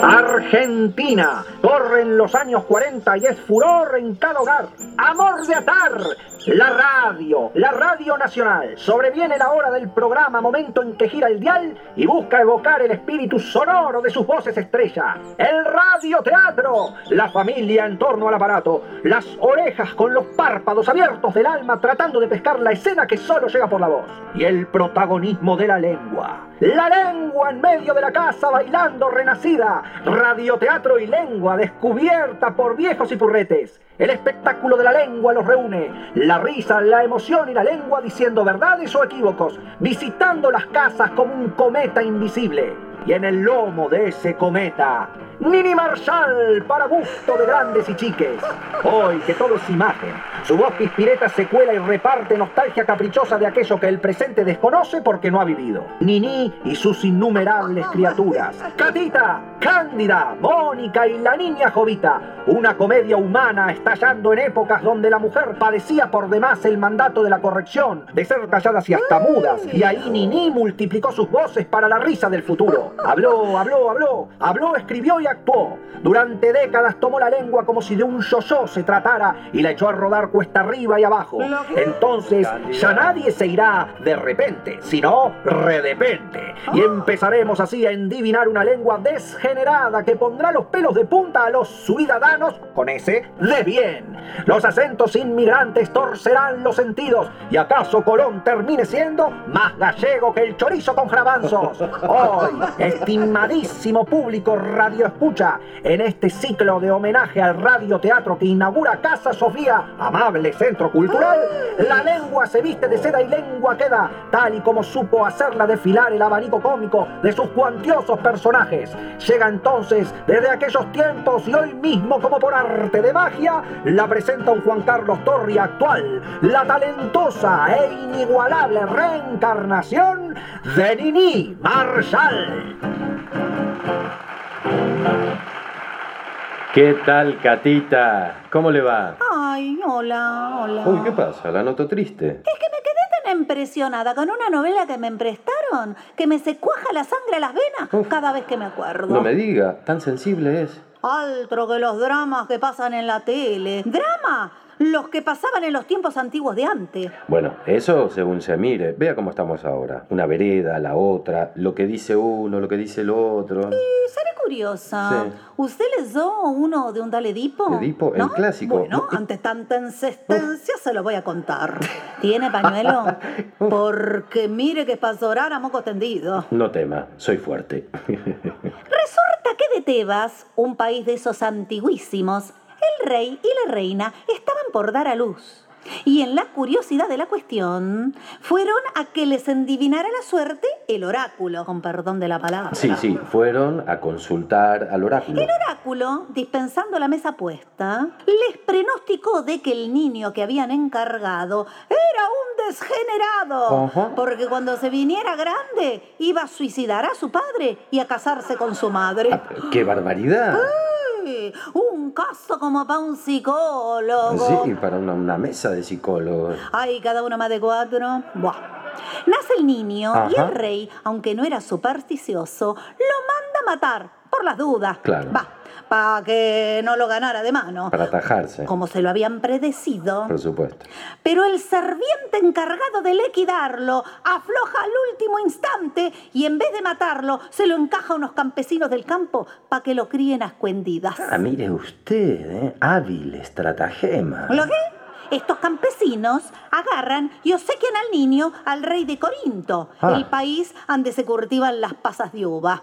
Bye. Argentina. Corren los años 40 y es furor en cada hogar. Amor de atar. La radio, la radio nacional. Sobreviene la hora del programa, momento en que gira el dial y busca evocar el espíritu sonoro de sus voces estrella. El radioteatro. La familia en torno al aparato. Las orejas con los párpados abiertos del alma tratando de pescar la escena que solo llega por la voz. Y el protagonismo de la lengua. La lengua en medio de la casa bailando renacida. Radioteatro y lengua descubierta por viejos y purretes. El espectáculo de la lengua los reúne. La risa, la emoción y la lengua diciendo verdades o equívocos. Visitando las casas como un cometa invisible. Y en el lomo de ese cometa, Nini Marshall para gusto de grandes y chiques. Hoy que todo es imagen, su voz pispireta se cuela y reparte nostalgia caprichosa de aquello que el presente desconoce porque no ha vivido. Nini y sus innumerables criaturas. Catita, Cándida, Mónica y la niña Jovita. Una comedia humana estallando en épocas donde la mujer padecía por demás el mandato de la corrección, de ser calladas y hasta mudas. Y ahí Nini multiplicó sus voces para la risa del futuro. Habló, habló, habló, habló, escribió y actuó. Durante décadas tomó la lengua como si de un yo-yo se tratara y la echó a rodar cuesta arriba y abajo. Entonces ya nadie se irá de repente, sino redepente. Y empezaremos así a endivinar una lengua desgenerada que pondrá los pelos de punta a los ciudadanos con ese de bien. Los acentos inmigrantes torcerán los sentidos y acaso Colón termine siendo más gallego que el chorizo con jarabanzos. Hoy, estimadísimo público radio escucha, en este ciclo de homenaje al radioteatro que inaugura Casa Sofía, amable centro cultural, la lengua se viste de seda y lengua queda, tal y como supo hacerla desfilar el abanico cómico de sus cuantiosos personajes. Llega entonces desde aquellos tiempos y hoy mismo como por arte de magia, la presenta un Juan Carlos Torri actual, la talentosa e inigualable reencarnación de Nini Marshall. ¿Qué tal, Catita? ¿Cómo le va? Ay, hola, hola. Uy, ¿qué pasa? La noto triste. Es que me quedé tan impresionada con una novela que me emprestaron que me se cuaja la sangre a las venas Uf. cada vez que me acuerdo. No me diga, tan sensible es. Altro que los dramas que pasan en la tele. ¿Drama? Los que pasaban en los tiempos antiguos de antes. Bueno, eso según se mire. Vea cómo estamos ahora. Una vereda, la otra, lo que dice uno, lo que dice el otro. Y seré curiosa. Sí. ¿Usted leyó uno de un tal Edipo? Edipo, el clásico. Bueno, No, ante tanta insistencia se lo voy a contar. ¿Tiene pañuelo? Porque mire que es para llorar a moco tendido. No tema, soy fuerte. Resulta que de Tebas, un país de esos antiguísimos, el rey y la reina estaban por dar a luz. Y en la curiosidad de la cuestión, fueron a que les endivinara la suerte el oráculo, con perdón de la palabra. Sí, sí, fueron a consultar al oráculo. El oráculo, dispensando la mesa puesta, les pronosticó de que el niño que habían encargado era un desgenerado, porque cuando se viniera grande iba a suicidar a su padre y a casarse con su madre. Ah, ¡Qué barbaridad! Un caso como para un psicólogo. Sí, para una, una mesa de psicólogos. Ay, cada uno más de cuatro. Buah. Nace el niño y el rey, aunque no era supersticioso, lo manda a matar por las dudas. Claro. Va, para que no lo ganara de mano. Para atajarse. Como se lo habían predecido. Por supuesto. Pero el serviente encargado de liquidarlo afloja al último instante y en vez de matarlo, se lo encaja a unos campesinos del campo para que lo críen a escondidas. Ah, mire usted, ¿eh? Hábil estratagema. ¿Lo qué? Estos campesinos agarran y obsequian al niño al rey de Corinto, Ah. el país donde se cultivan las pasas de uva.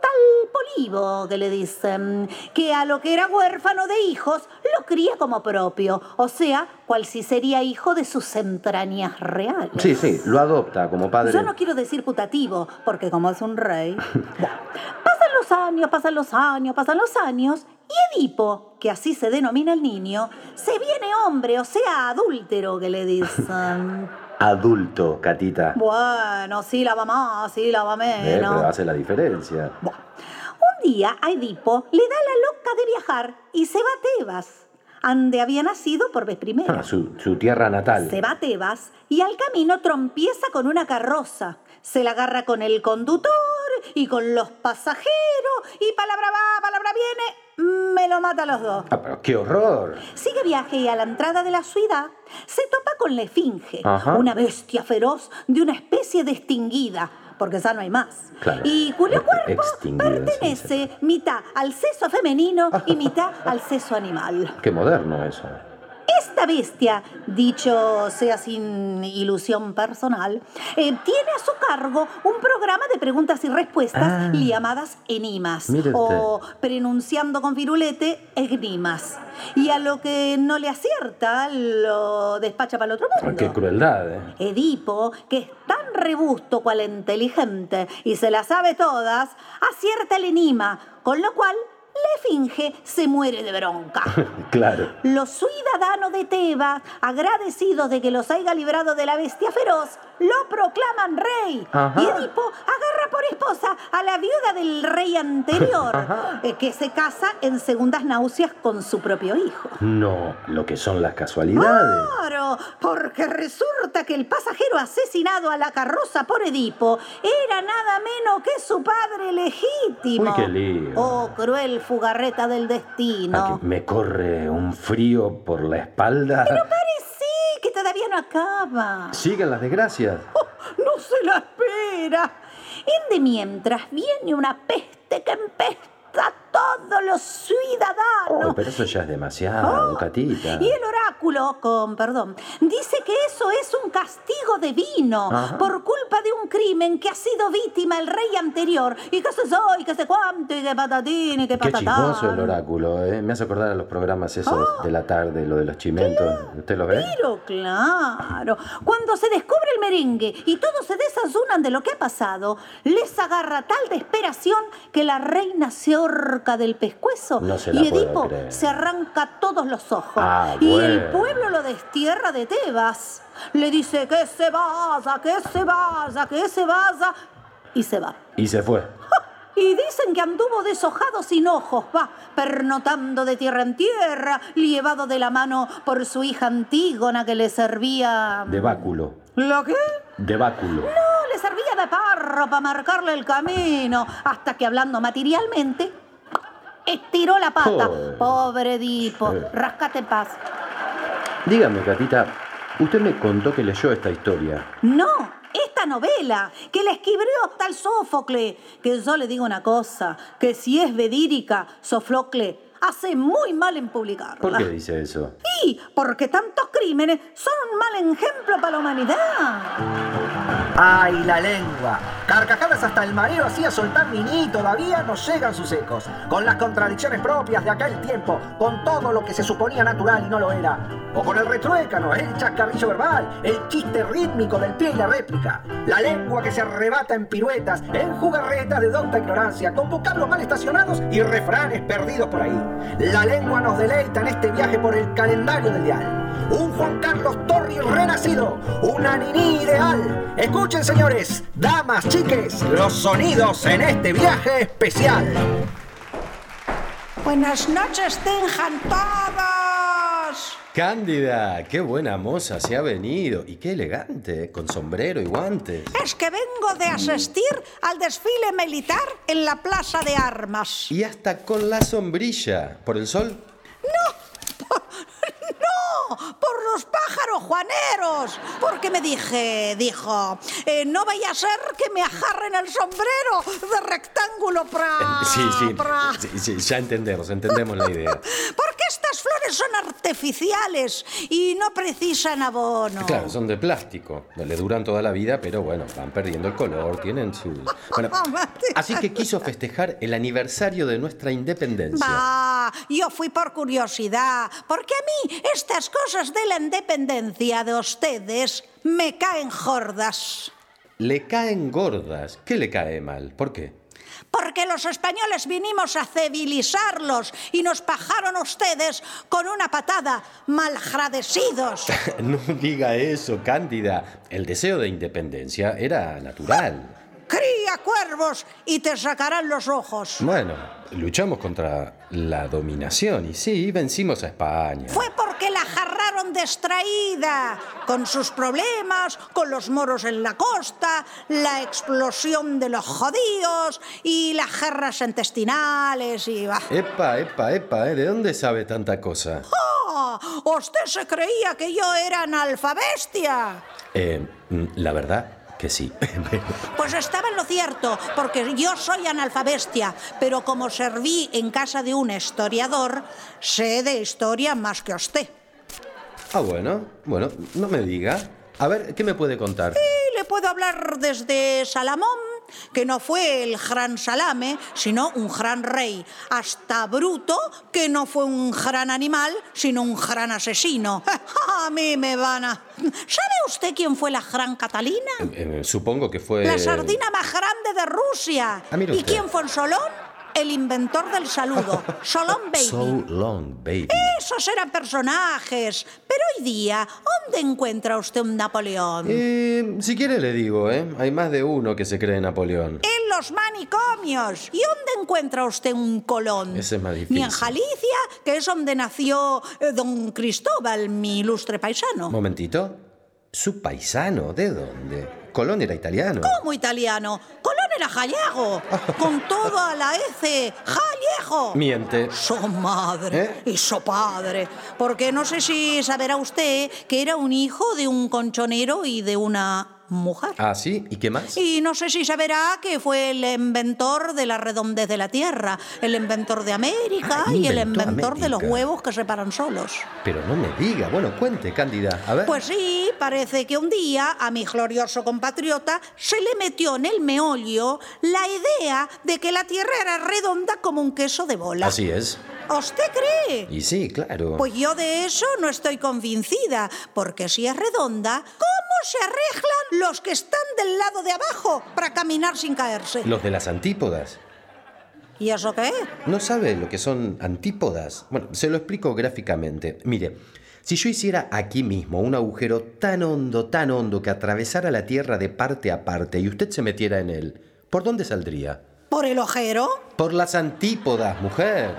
Tal Polibo, que le dicen, que a lo que era huérfano de hijos lo cría como propio, o sea, cual si sería hijo de sus entrañas reales. Sí, sí, lo adopta como padre. Yo no quiero decir putativo, porque como es un rey. Pasan los años, pasan los años, pasan los años, y Edipo, que así se denomina el niño, se viene hombre, o sea, adúltero, que le dicen. Adulto, Catita. Bueno, sí la va más, sí la va Eh, pero menos. hace la diferencia. Bueno, un día a Edipo le da la loca de viajar y se va a Tebas, donde había nacido por vez primera. Ah, su, su tierra natal. Se va a Tebas y al camino trompieza con una carroza. Se la agarra con el conductor y con los pasajeros y palabra va, palabra viene, me lo mata a los dos. Ah, pero qué horror. Sigue viaje y a la entrada de la ciudad se topa con la esfinge, Ajá. una bestia feroz de una especie de extinguida, porque ya no hay más. Claro. Y cuyo cuerpo Extinguida, sí, pertenece mitad al seso femenino y mitad al seso animal. Qué moderno eso. Esta bestia, dicho sea sin ilusión personal, eh, tiene a su cargo un programa de preguntas y respuestas Ah. llamadas enimas o pronunciando con firulete egnimas. Y a lo que no le acierta lo despacha para el otro mundo. Qué crueldad, ¿eh? Edipo, que es tan robusto cual inteligente y se las sabe todas, acierta el enigma, con lo cual la esfinge se muere de bronca. Claro. Los ciudadanos de Tebas, agradecidos de que los haya librado de la bestia feroz, lo proclaman rey. Ajá. Y Edipo agarra por esposa a la viuda del rey anterior, eh, que se casa en segundas náuseas con su propio hijo. No, lo que son las casualidades. Claro, porque resulta que el pasajero asesinado a la carroza por Edipo era nada menos que su padre legítimo. Uy, qué lío. Oh, cruel fugarreta del destino. Me corre un frío por la espalda. Parece que todavía no acaba. Siguen las desgracias. Oh, no se la espera. En de mientras viene una peste que empesta todos los ciudadanos. Pero eso ya es demasiado, Catita. Y el oráculo, con perdón, dice que eso es un castigo divino Ajá. por culpa de un crimen que ha sido víctima el rey anterior. Y que se yo, y que se cuánto, y que patatín, y Qué patatán. chismoso el oráculo, ¿eh? Me hace acordar a los programas esos de la tarde, lo de los chimentos. ¿Usted los ve? Pero claro, cuando se descubre el merengue y todos se desayunan de lo que ha pasado, les agarra tal desesperación que la reina se horca del pescuezo No se la y Edipo se arranca todos los ojos. Ah, y el pueblo lo destierra de Tebas. Le dice que se vaya, que se vaya, que se vaya. Y se va. Y se fue. Y dicen que anduvo deshojado sin ojos, va, pernotando de tierra en tierra, llevado de la mano por su hija Antígona que le servía... De báculo. ¿Lo qué? De báculo. No, le servía de parro para marcarle el camino, hasta que hablando materialmente, estiró la pata. Joder. Pobre Edipo, Eh. rascate paz. Dígame, Catita, usted me contó que leyó esta historia. No, esta novela, que la escribió tal Sófocle, que yo le digo una cosa, que si es vedírica, Sófocle hace muy mal en publicarla. ¿Por qué dice eso? Sí, porque tantos crímenes son un mal ejemplo para la humanidad. ¡Ay, la lengua! Carcajadas hasta el mareo hacía soltar ni todavía no llegan sus ecos. Con las contradicciones propias de aquel tiempo, con todo lo que se suponía natural y no lo era. O con el retruécano, el chascarrillo verbal, el chiste rítmico del pie y la réplica. La lengua que se arrebata en piruetas, en jugarretas de docta ignorancia, con vocablos mal estacionados y refranes perdidos por ahí. La lengua nos deleita en este viaje por el calendario del dial. Un Juan Carlos Torri renacido, una Nini ideal. Escuchen, señores, damas, chiques, los sonidos en este viaje especial. Buenas noches, tengan todos. Cándida, qué buena moza se ha venido. Y qué elegante, con sombrero y guantes. Es que vengo de asistir al desfile militar en la Plaza de Armas. Y hasta con la sombrilla. ¿Por el sol? ¡No! ¡Por los pájaros juaneros! Porque me dije, dijo, eh, no vaya a ser que me ajarren el sombrero de rectángulo pra... Sí, sí, pra- sí, sí, ya entendemos, entendemos la idea. Porque estas flores son artificiales y no precisan abono. Claro, son de plástico. Le duran toda la vida, pero bueno, van perdiendo el color, tienen sus... Bueno, así que quiso festejar el aniversario de nuestra independencia. Va, yo fui por curiosidad, porque a mí estas cosas de la independencia de ustedes me caen gordas. Le caen gordas. ¿Qué le cae mal? ¿Por qué? Porque los españoles vinimos a civilizarlos y nos pajaron ustedes con una patada, malagradecidos. No diga eso, Cándida. El deseo de independencia era natural. Cría cuervos y te sacarán los ojos. Bueno, luchamos contra la dominación y sí, vencimos a España. Fue porque la tan distraída con sus problemas, con los moros en la costa, la explosión de los judíos y las guerras intestinales y... bah. Epa, epa, epa, ¿eh? ¿de dónde sabe tanta cosa? ¡Ah! ¿Usted se creía que yo era analfabestia? Eh, mm, la verdad que sí. Pues estaba en lo cierto, porque yo soy analfabestia, pero como serví en casa de un historiador, sé de historia más que usted. Ah, bueno, bueno, no me diga. A ver, ¿qué me puede contar? Y le puedo hablar desde Salamón, que no fue el gran Salame, sino un gran rey, hasta Bruto, que no fue un gran animal, sino un gran asesino. A mí me van a... ¿Sabe usted quién fue la gran Catalina? Eh, supongo que fue... La sardina más grande de Rusia. Ah, ¿Y quién fue en Solón? El inventor del saludo, Solón Baby. So long, baby. Esos eran personajes. Pero hoy día, ¿dónde encuentra usted un Napoleón? Eh, si quiere le digo, ¿eh? Hay más de uno que se cree Napoleón. En los manicomios. ¿Y dónde encuentra usted un Colón? Ese es más Ni en difícil. Galicia, que es donde nació eh, don Cristóbal, mi ilustre paisano. Momentito. ¿Su paisano? ¿De dónde? Colón era italiano. ¿Cómo italiano? Colón era gallego, con todo a la S, gallego. Miente. Su madre ¿Eh? y su padre. Porque no sé si saberá usted que era un hijo de un conchonero y de una mujer. Ah, ¿sí? ¿Y qué más? Y no sé si saberá que fue el inventor de la redondez de la Tierra, el inventor de América Ah, y el inventor de los huevos que se paran solos. Pero no me diga. Bueno, cuente, Cándida. A ver. Pues sí, parece que un día a mi glorioso compatriota se le metió en el meollo la idea de que la Tierra era redonda como un queso de bola. Así es. ¿Usted cree? Y sí, claro. Pues yo de eso no estoy convencida, porque si es redonda, ¿cómo se arreglan los que están del lado de abajo para caminar sin caerse? Los de las antípodas. ¿Y eso qué? ¿No sabe lo que son antípodas? Bueno, se lo explico gráficamente. Mire, si yo hiciera aquí mismo un agujero tan hondo, tan hondo que atravesara la Tierra de parte a parte y usted se metiera en él, ¿por dónde saldría? ¿Por el ojero? Por las antípodas, mujer.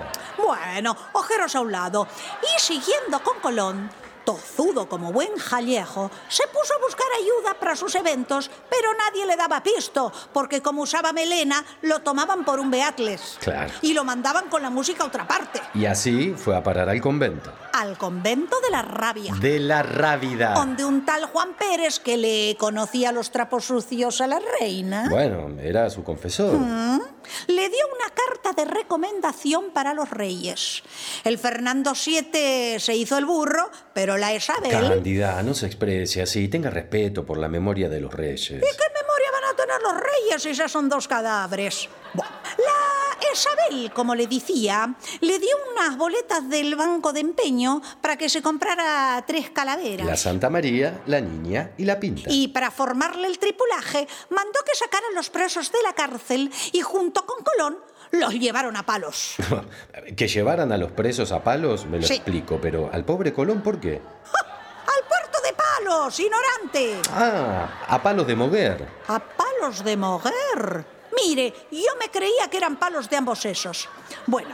Bueno, ojeros a un lado. Y siguiendo con Colón, tozudo como buen jallejo, se puso a buscar ayuda para sus eventos, pero nadie le daba pisto, porque como usaba melena, lo tomaban por un beatles. Claro. Y lo mandaban con la música a otra parte, Y así fue a parar al convento. al convento de la rabia. De la rábida. Donde un tal Juan Pérez que le conocía los trapos sucios a la reina Bueno, era su confesor. ¿Mm? le dio una carta de recomendación para los reyes. El Fernando VII se hizo el burro, pero la Isabel... Cándida, no se exprese así. Tenga respeto por la memoria de los reyes. ¿Y qué memoria van a tener los reyes si ya son dos cadáveres? Bueno, la Isabel, como le decía, le dio unas boletas del banco de empeño para que se comprara tres calaveras. La Santa María, la Niña y la Pinta. Y para formarle el tripulaje, mandó que sacaran los presos de la cárcel y junto con Colón los llevaron a palos. que llevaran a los presos a palos, me lo Sí. explico, pero al pobre Colón, ¿por qué? ¡Al puerto de palos, ignorante! Ah, a palos de mover. ¿A palos de moguer? Mire, yo me creía que eran palos de ambos esos. Bueno,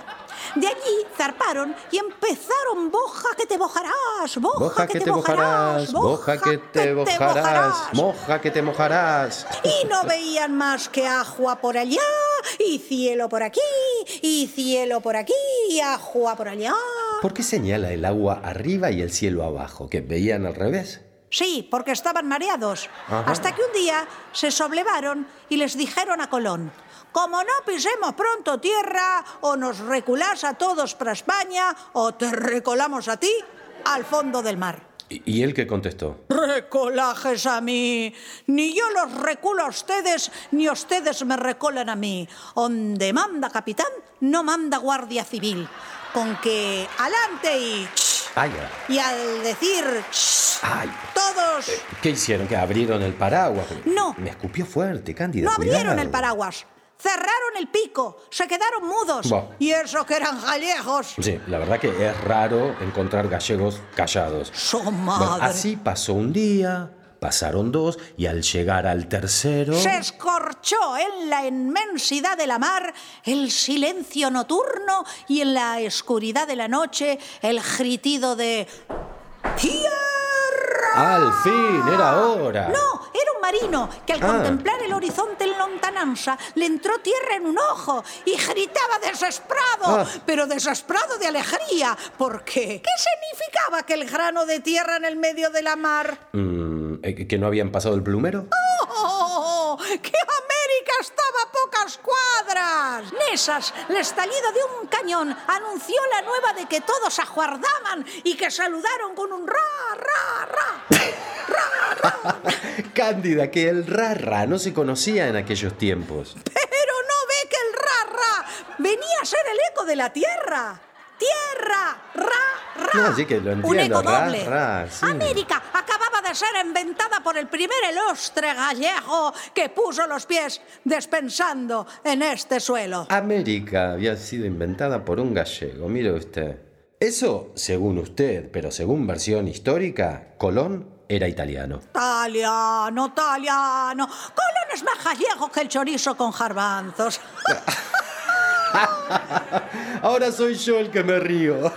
de allí zarparon y empezaron boja que te bojarás, boja, Boja que te mojarás, boja que te mojarás, moja que te mojarás. Y no veían más que agua por allá, y cielo por aquí, y cielo por aquí, y agua por allá. ¿Por qué señala el agua arriba y el cielo abajo? ¿Que veían al revés? Sí, porque estaban mareados. Ajá. Hasta que un día se soblevaron y les dijeron a Colón, como no pisemos pronto tierra, o nos reculás a todos para España, o te recolamos a ti al fondo del mar. ¿Y él qué contestó? Recolajes a mí. Ni yo los reculo a ustedes, ni ustedes me recolan a mí. Donde manda capitán, no manda guardia civil. Con que adelante y... Vaya. Y al decir... Ay. Todos... ¿Qué hicieron? ¿Que abrieron el paraguas? No. Me escupió fuerte, Cándida. No abrieron cuidado. el paraguas. Cerraron el pico. Se quedaron mudos. Y eso que eran gallegos. Sí, la verdad que es raro encontrar gallegos callados. Su Bueno, madre. así pasó un día, pasaron dos, y al llegar al tercero... Se escorchó en la inmensidad de la mar el silencio nocturno y en la oscuridad de la noche el gritido de ¡Tierra! Al fin, era hora. No, era un marino que al Ah. contemplar el horizonte le entró tierra en un ojo y gritaba desesperado, Ah. pero desesperado de alegría, porque ¿qué significaba que el grano de tierra en el medio de la mar? Mm, ¿eh, ¿Que no habían pasado el plumero? ¡Oh! ¡Que América estaba a pocas cuadras! Nesas, el estallido de un cañón anunció la nueva de que todos aguardaban y que saludaron con un ra, ra, ra. Cándida, que el rarra no se conocía en aquellos tiempos. Pero no ve que el ra, ra venía a ser el eco de la tierra. Tierra, ra, ra. No, sí que lo Un entiendo, eco ra, doble. ra, sí. América acababa de ser inventada por el primer ilustre gallego que puso los pies despensando en este suelo. América había sido inventada por un gallego, mire usted. Eso según usted, pero según versión histórica, Colón era italiano. Italiano, italiano. Colón es más gallego que el chorizo con garbanzos. Ahora soy yo el que me río.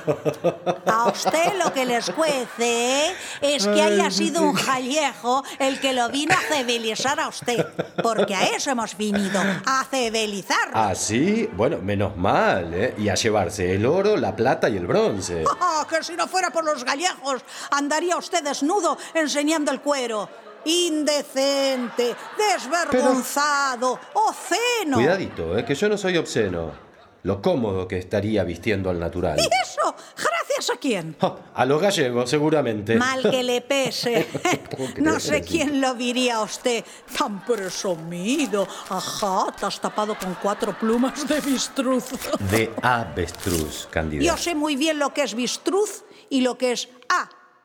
A usted lo que les cuece es que haya sido un gallego el que lo vino a civilizar a usted. Porque a eso hemos venido, a civilizar. Ah, sí, bueno, menos mal, ¿eh? Y a llevarse el oro, la plata y el bronce. Ah, que si no fuera por los gallegos, andaría usted desnudo enseñando el cuero. Indecente, desvergonzado, oceno. Cuidadito, ¿eh? Que yo no soy obsceno. Lo cómodo que estaría vistiendo al natural. ¿Y eso? ¿Gracias a quién? Ja, A los gallegos, seguramente. Mal que le pese. No sé quién lo diría a usted. Tan presumido. Ajá, te has tapado con cuatro plumas de bistruz. De avestruz, Cándida. Yo sé muy bien lo que es bistruz y lo que es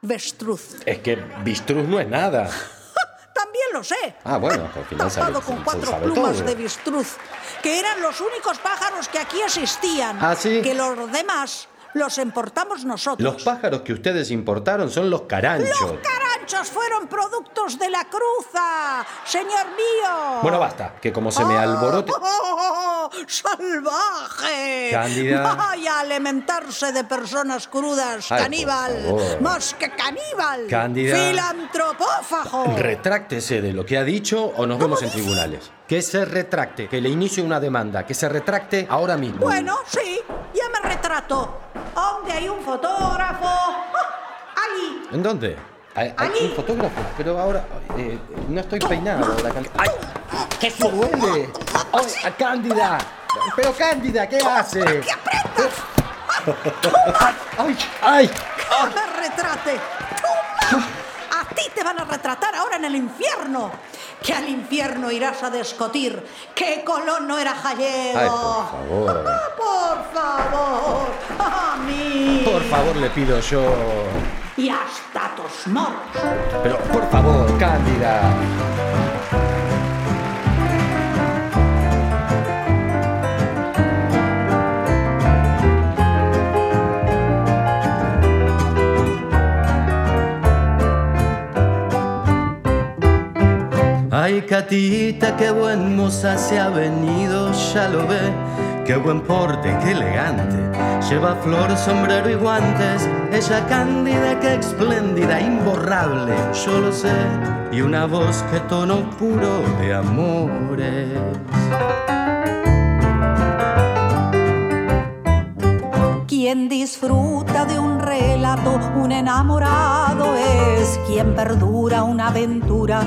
avestruz. Es que bistruz no es nada. También lo sé. Ah, bueno, al final sabe- Tapado con se- cuatro sabe plumas todo. de bistruz, que eran los únicos pájaros que aquí existían. Ah, ¿sí? Que los demás los importamos nosotros. Los pájaros que ustedes importaron son los caranchos. Los caranchos fueron productos de la cruza, señor mío. Bueno, basta, que como se me alborote... ¡Oh, ¡Salvaje! Cándida. Vaya a alimentarse de personas crudas, Ay, caníbal. Más que caníbal. Cándida. Filantropófago. Retráctese de lo que ha dicho o nos vemos en tribunales. Que se retracte, que le inicie una demanda, que se retracte ahora mismo. Bueno, sí, ya me retrato. ¿Dónde hay un fotógrafo? ¡Ah! Allí. ¿En dónde? Hay, hay Allí. un fotógrafo, pero ahora eh, no estoy peinado. La can- ¡Ay! ¡Qué duele! ¡Ay, a Cándida! ¡Pero Cándida, qué hace! ¡Que aprieta! ¡Ay! ¡Ay! ¡Que me retrate! ¡Toma! A ti te van a retratar ahora en el infierno. Que al infierno irás a discutir que Colón no era gallego. Ay, por favor. Por favor. A mí. Por favor, le pido yo. Y hasta tus morros. Pero por favor, Cándida. Ay, Catita, qué buen moza se ha venido, ya lo ve. Qué buen porte, qué elegante. Lleva flor, sombrero y guantes. Ella cándida, qué espléndida, imborrable, yo lo sé. Y una voz que tono puro de amores. Quien disfruta de un relato, un enamorado es. Quien perdura una aventura,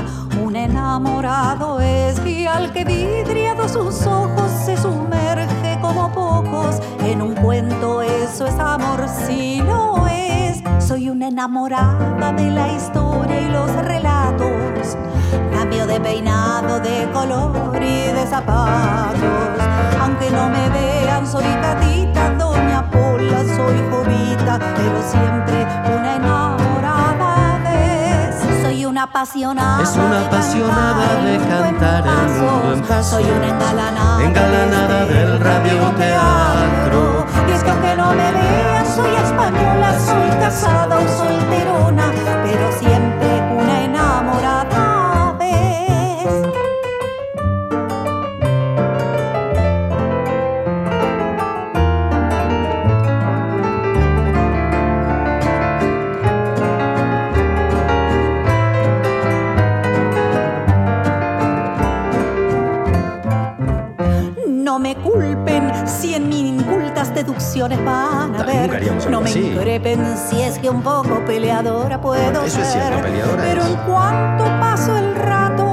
enamorado es. Y al que vidriado sus ojos se sumerge como pocos en un cuento, eso es amor, si lo es. Soy una enamorada de la historia y los relatos. Cambio de peinado, de color y de zapatos. Aunque no me vean, soy Catita, Doña Pola, soy Jovita, pero siempre una enamorada una apasionada. Es una de apasionada de cantar en el mundo en pasos. Soy una engalanada. Engalanada del el radioteatro. Y es que aunque no me vean, soy española, soy casada o solterona, pero siempre ilusiones van a algo No me así. increpen si es que un poco peleadora puedo eso es ser. cierto, peleadora Pero es. en cuanto paso el rato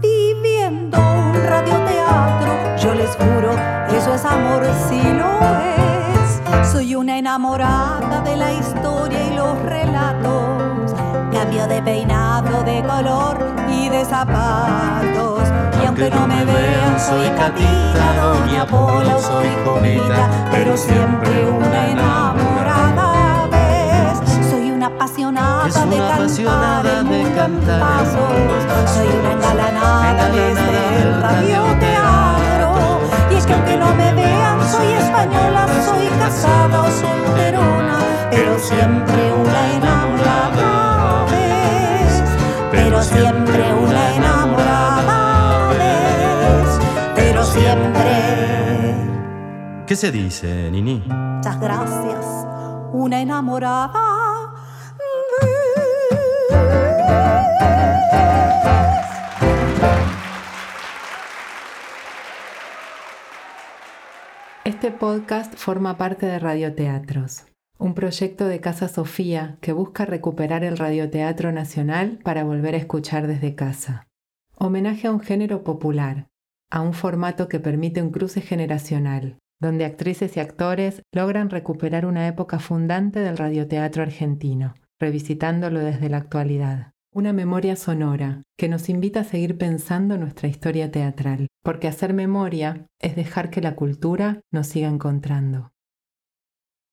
viviendo un radioteatro, yo les juro, eso es amor, si lo es. Soy una enamorada de la historia y los relatos. Cambio de peinado, de color y de zapatos. Aunque no me vean, soy Catita, Doña Pola o soy Jovita, pero siempre una enamorada ves. Soy una apasionada Es de una cantar apasionada el de cantar pasos. Soy una engalanada desde el radioteatro. Y es que aunque no me vean, soy española, soy casada o solterona, pero siempre una enamorada ¿Qué se dice, Nini? Muchas gracias. Una enamorada. Este podcast forma parte de Radioteatros, un proyecto de Casa Sofía que busca recuperar el radioteatro nacional para volver a escuchar desde casa. Homenaje a un género popular, a un formato que permite un cruce generacional, donde actrices y actores logran recuperar una época fundante del radioteatro argentino, revisitándolo desde la actualidad. Una memoria sonora que nos invita a seguir pensando nuestra historia teatral, porque hacer memoria es dejar que la cultura nos siga encontrando.